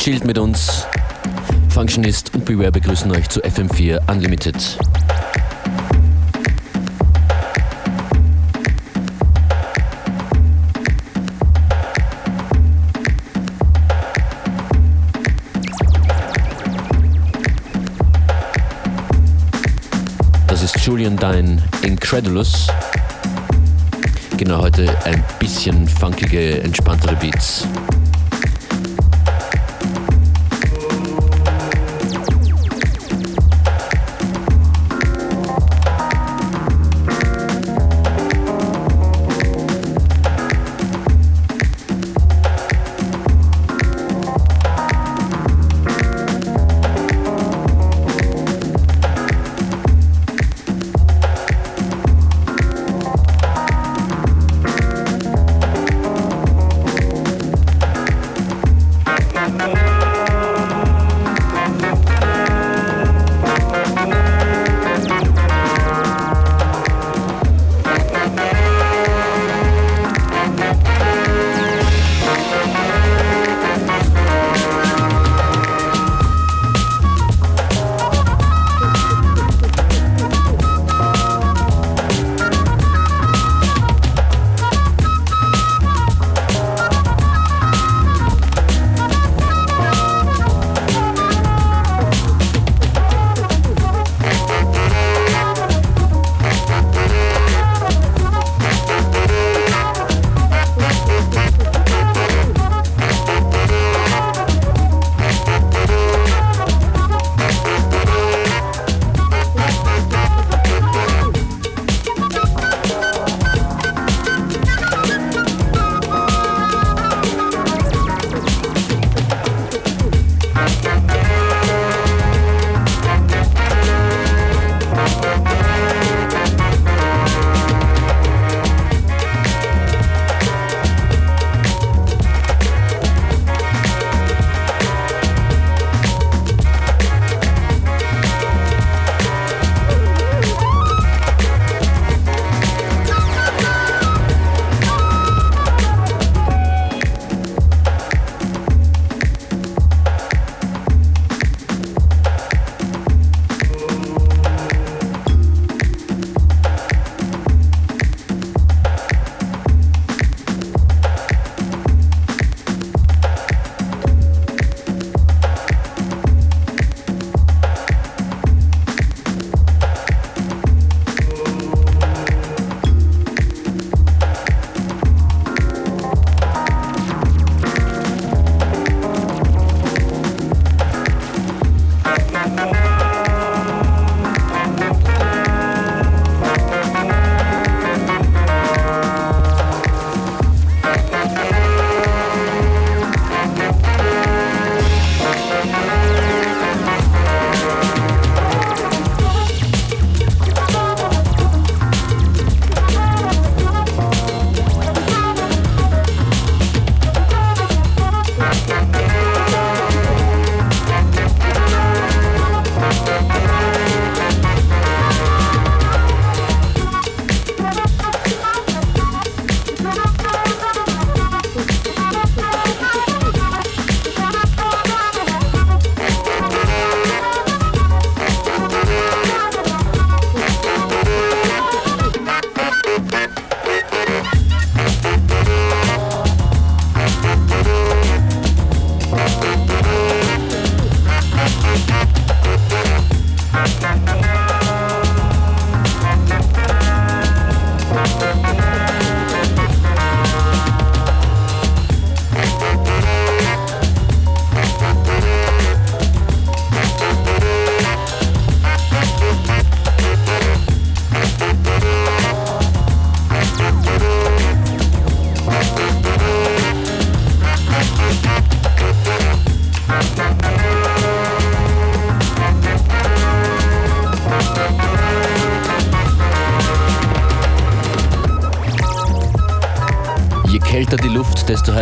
chillt mit uns. Functionist und Beware begrüßen euch zu FM4 Unlimited. Das ist Julian Dine Incredulous. Genau, heute ein bisschen funkige, entspanntere Beats.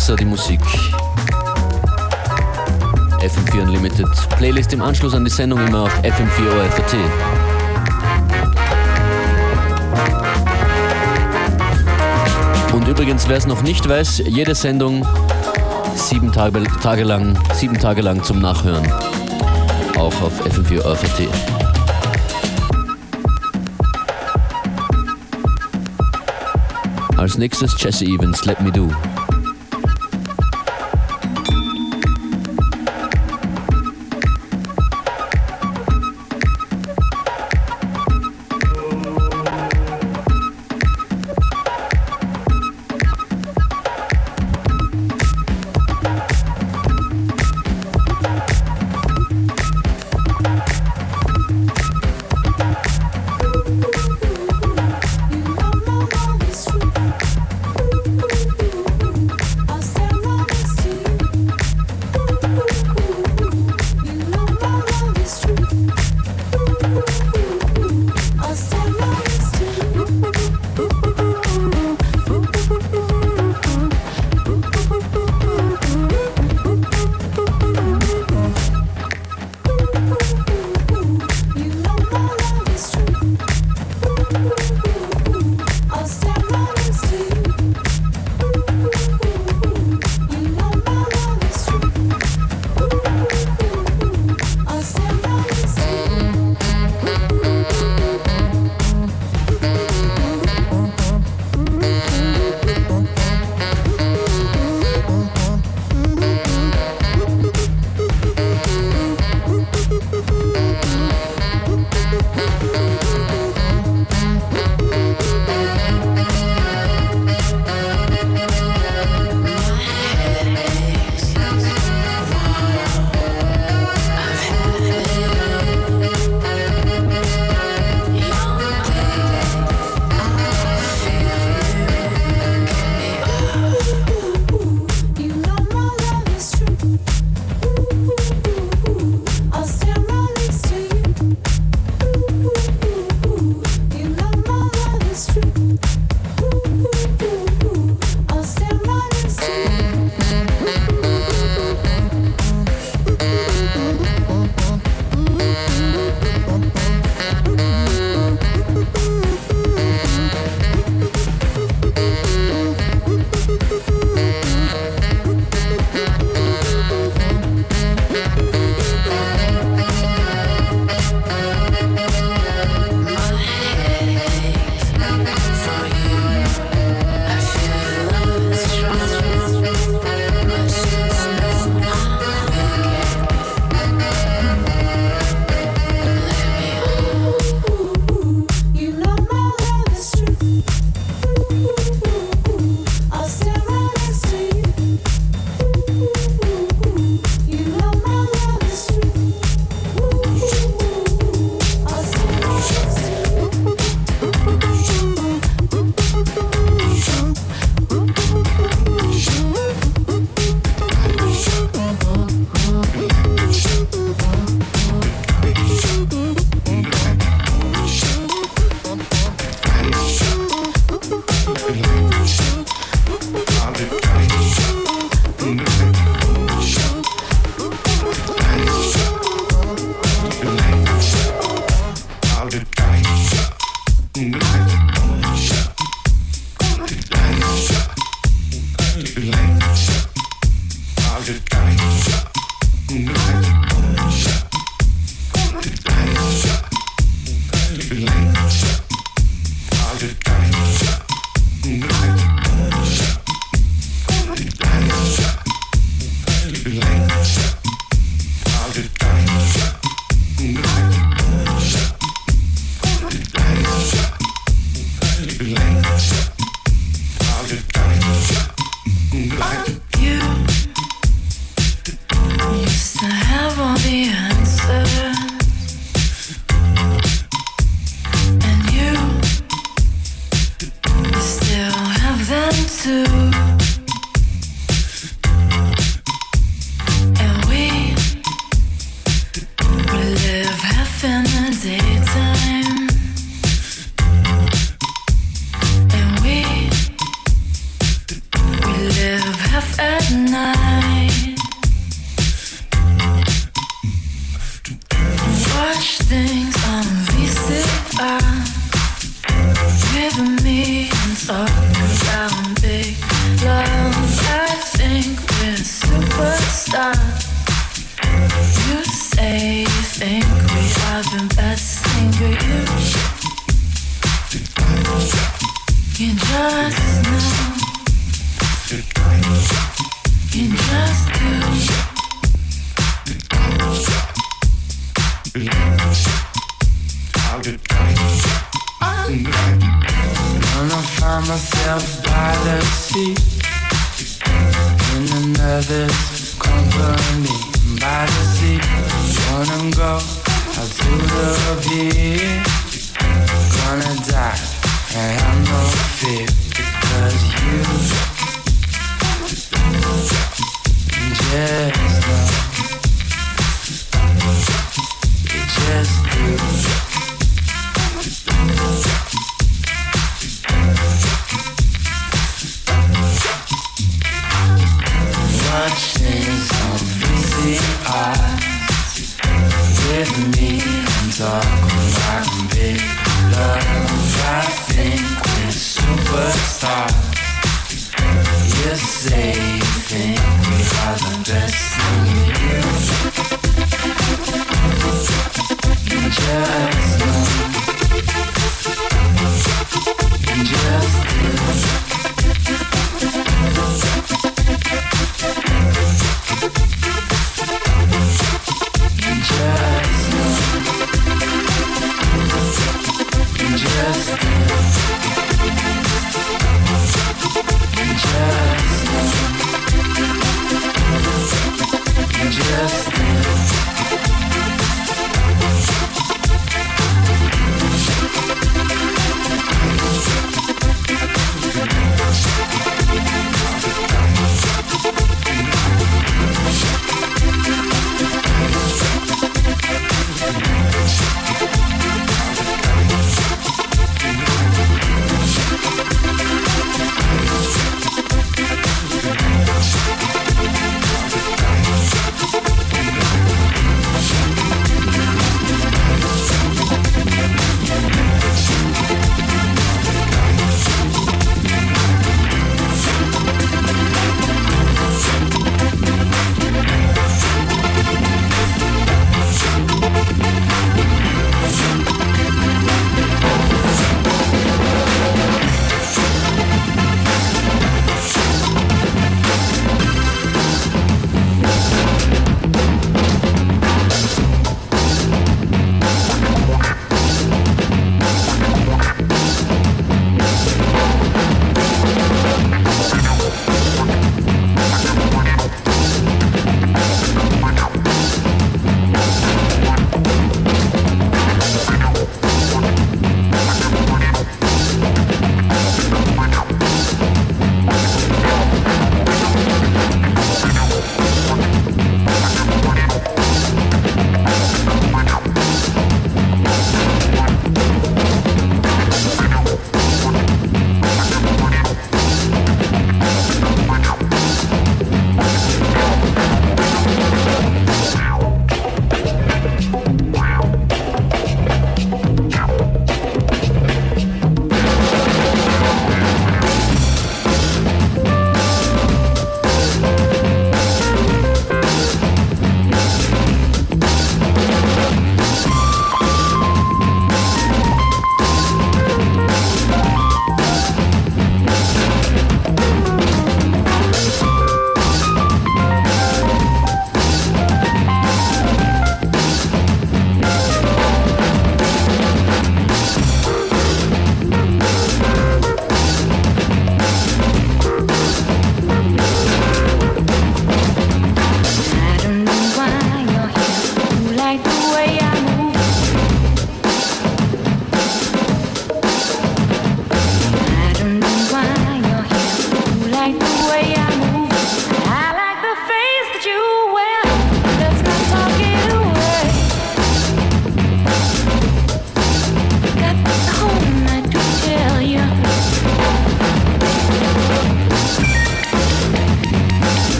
Heißer die Musik. FM4 Unlimited. Playlist im Anschluss an die Sendung immer auf FM4 OFAT. Und übrigens, wer es noch nicht weiß, jede Sendung sieben Tage, Tage lang, sieben Tage lang zum Nachhören. Auch auf FM4 ORFT. Als nächstes Jesse Evans, Let Me Do.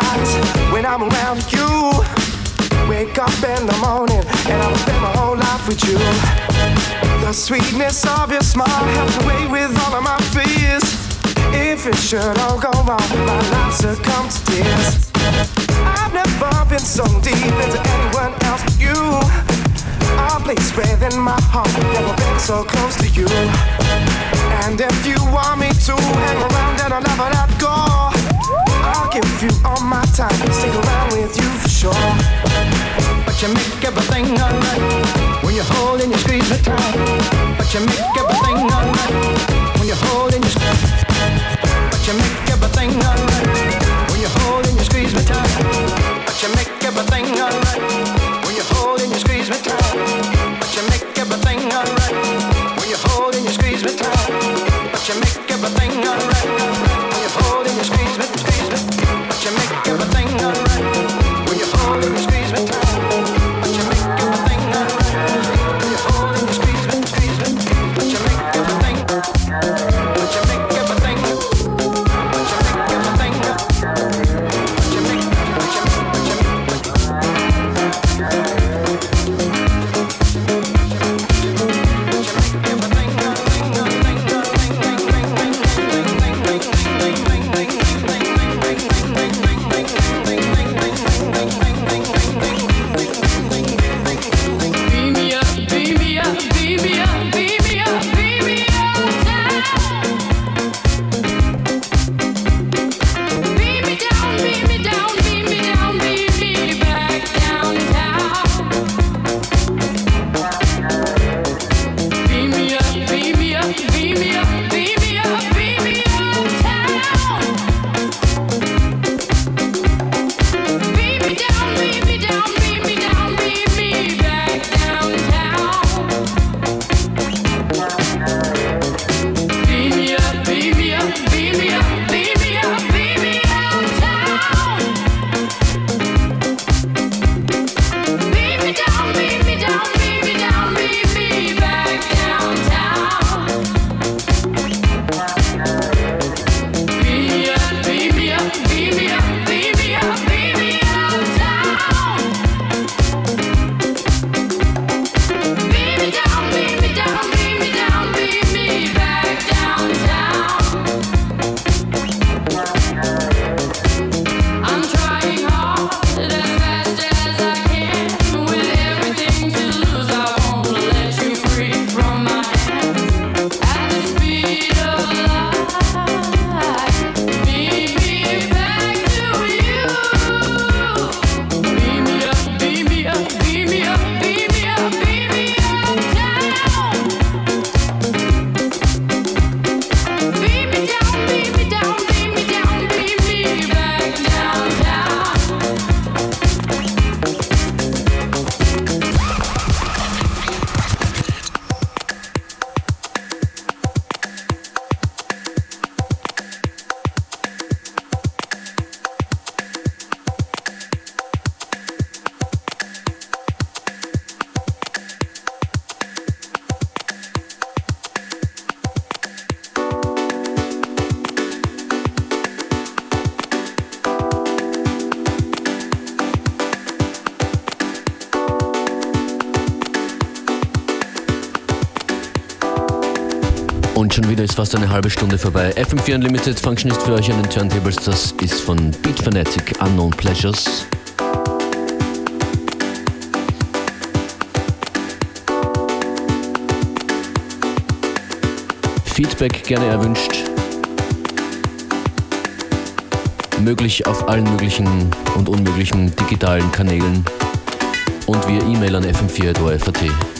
Nice when I'm around you. Wake up in the morning and I'll spend my whole life with you. The sweetness of your smile helps away with all of my fears. If it should all go wrong, my life succumb to tears. I've never been so deep into anyone else but you. A place within my heart, never been so close to you. And if you want me to hang around, then I'll never let go. Give you all my time, stick around with you for sure. But you make everything alright when you hold and you squeeze me tight. But you make everything alright when you hold and you squeeze. But you make everything alright when you hold and you squeeze me tight. But you make everything alright schon wieder ist fast eine halbe Stunde vorbei. FM4 Unlimited Functionist für euch an den Turntables. Das ist von Beat Fanatic Unknown Pleasures. Feedback gerne erwünscht. Möglich auf allen möglichen und unmöglichen digitalen Kanälen und via E-Mail an fm4.at.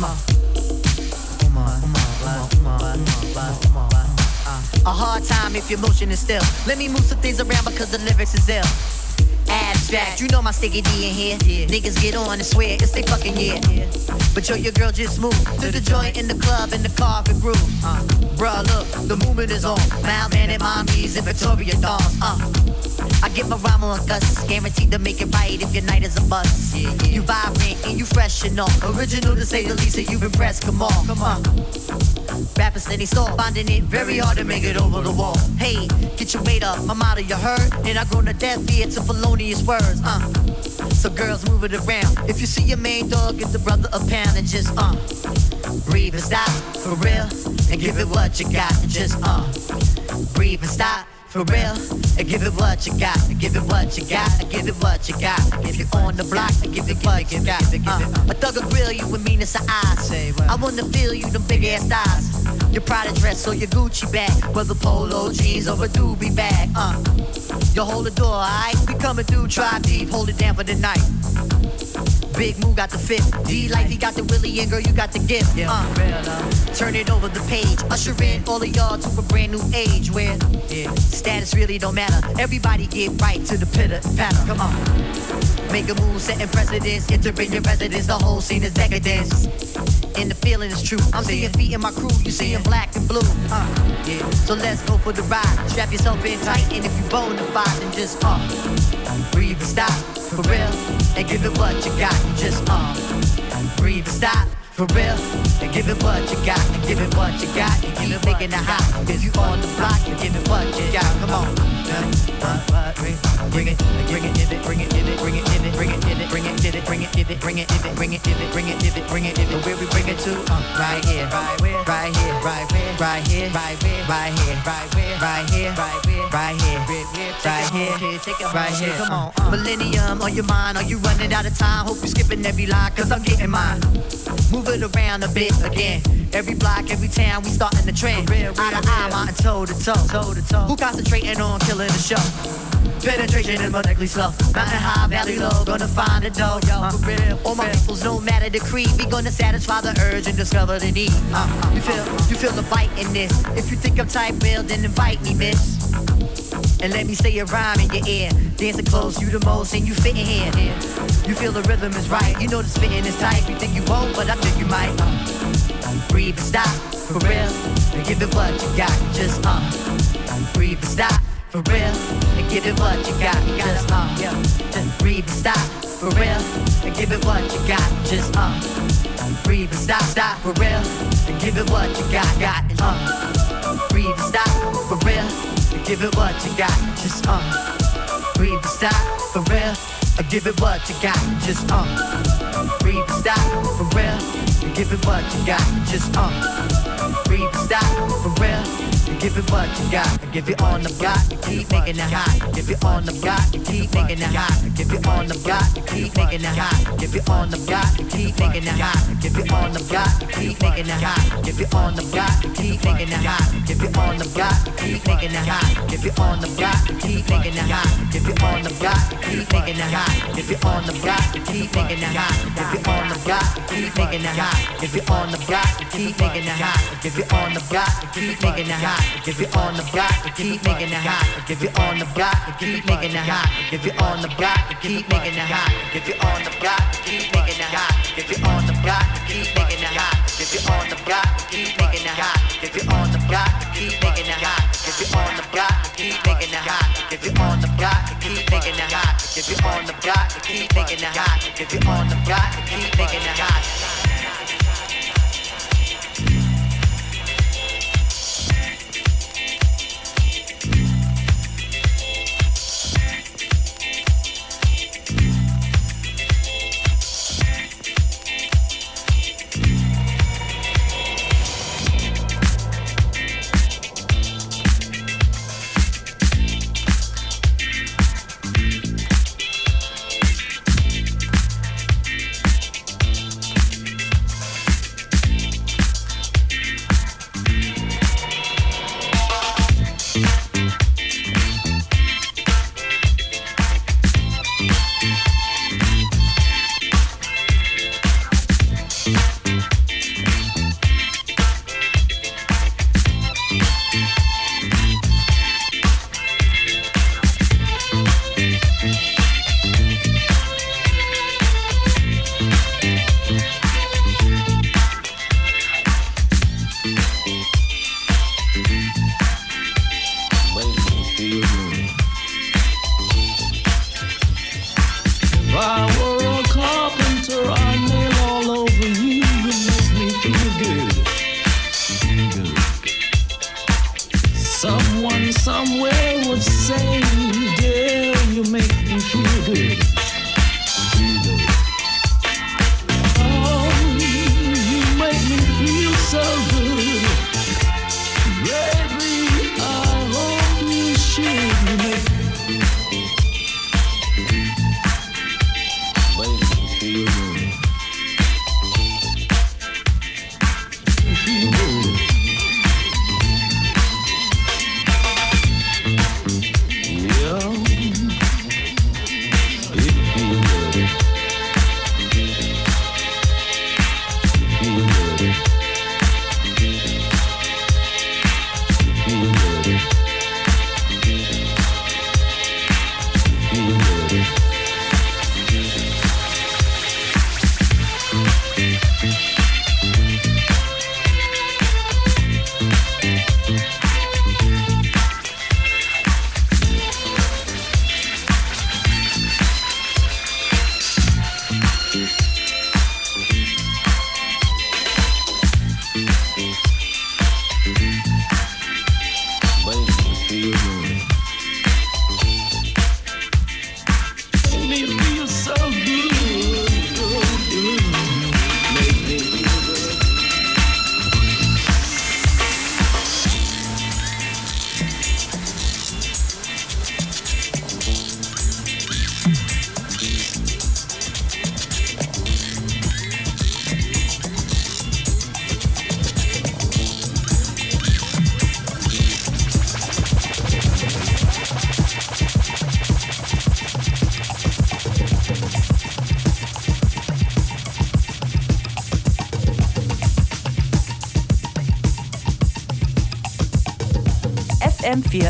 A hard time if your motion is still. Let me move some things around because the lyrics is ill. Abstract, you know my sticky D in here. Niggas get on and swear it's they fucking year. Yeah. But yo, your girl just moved to the joint in the club in the carpet groove. Uh. Bruh, look, the movement is on. Miles and mommies in Victoria dolls. Uh, I get my rhyme on Gus, guaranteed to make it right if your night is a bust. You vibrant and you fresh and all. Original to say the least, and you've impressed. Come on, come on. Rappers steady stall, finding it very hard to make it over the wall. Hey, get your weight up, my motto you heard, and I grown to death ear to felonious words. Uh, so girls move it around. If you see your main dog, get the brother a pound and just uh, breathe and stop for real, and give it what you got and just uh, breathe and stop. For real, and give it what you got, and give it what you got, and give it what you got. If you're on the block, and give it what you got. Uh, a thug will grill you with meanness of eyes. I wanna feel you, them big ass thighs. Your Prada dress or your Gucci bag, whether polo jeans or a doobie bag. Uh, you hold the door, alright? We coming through, try deep, hold it down for the night. Big Moo got the fit. D Life, he got the Willie, and girl, you got the gift. Uh, turn it over the page. Usher in all of y'all to a brand new age where yeah. status really don't matter. Everybody get right to the pitter patter. Come on. Make a move, setting precedence. Entering your residence, the whole scene is decadence. And the feeling is true. I'm seeing feet in my crew, you see seeing black and blue. Uh, yeah. So let's go for the ride. Strap yourself in tight, and if you bone the fight, then just uh, breathe and stop for real, and give it what you got. Just uh, breathe and stop. For real, and give it what you got, and give it what you got, and keep making it hot. If you on the block, and give it what you got. Come on. Millennium on your mind, are you running out of time? Hope you're skipping every line, cause I'm getting mine. Move it around a bit again. Every block, every town, we starting the trend. Eye to eye, mountain toe to toe, toe to toe. Who concentrating on killing the show? Penetration is molecularly slow. Mountain high, valley low, gonna find a dough. Uh, for real, all my peoples, no matter the creed, we gonna satisfy the urge and discover the need. Uh, you feel, you feel the bite in this. If you think I'm tight, real, then invite me, miss. And let me say a rhyme in your ear. Dancing close, you the most, and you fit in here. You feel the rhythm is right. You know the spitting is tight. You think you won't, but I think you might. Uh, breathe and stop, for real. And give it what you got. Just uh, breathe and stop, for real. And give it what you got. Just uh, yeah. Just breathe and stop, for real. And give it what you got. Just uh, breathe and stop, stop, for real. And give it what you got, got. Uh, breathe and stop, for real. And give it what you got. Just uh, breathe and stop, for real. And give it what you got. Just uh, breathe and stop, for real. Give it what you got. Just uh, breathe stop, for real. Give it what you got. Give it on the block. Keep making it hot. Give it on the block. Keep making it hot. Give it on the block. Keep making it hot. Give it on the block. Keep making it hot. Give it on the block. Keep making it hot. Give it on the block. Keep making it hot. Give it on the block. Keep making it hot. Give it on the block. Keep making it hot. Give it on the block. Keep making it hot. Give it on the block. Keep making it hot. Give it on the block. Keep making it hot. Give it on the block. Keep making it hot. Give it on the block. Keep making it hot. Give it on the block. Keep making it hot. Give it on the block. Keep making it hot. Give it on the block. Keep making it hot. Give it on the block. Keep making it hot. Give it on the block. Keep making it hot. Give it on the block. Keep making it hot. Give it on the block. Keep making it hot. Give it on the block. Keep making it hot. Give it on the block. Keep making it hot. Give it on the block. Keep making it hot. Give it on the block. Keep making it hot.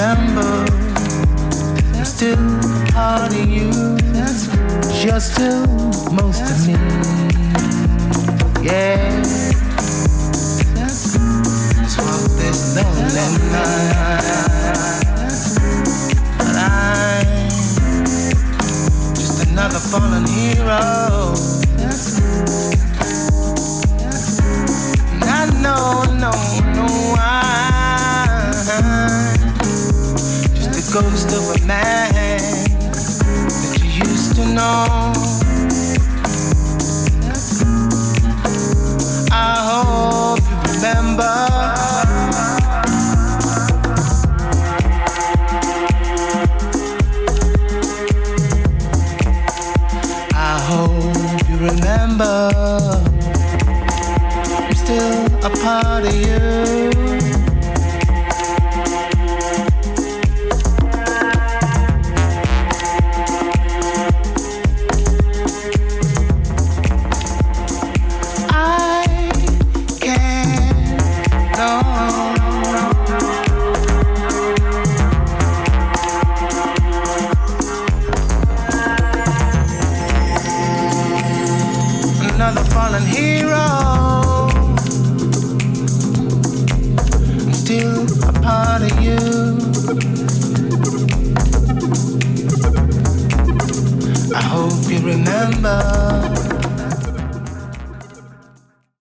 Remember I'm still part of you. You're still most of me. Yeah. Walk this lonely night. But I'm just another fallen hero. And I know, no, no, I'm ghost of a man that you used to know. I hope you remember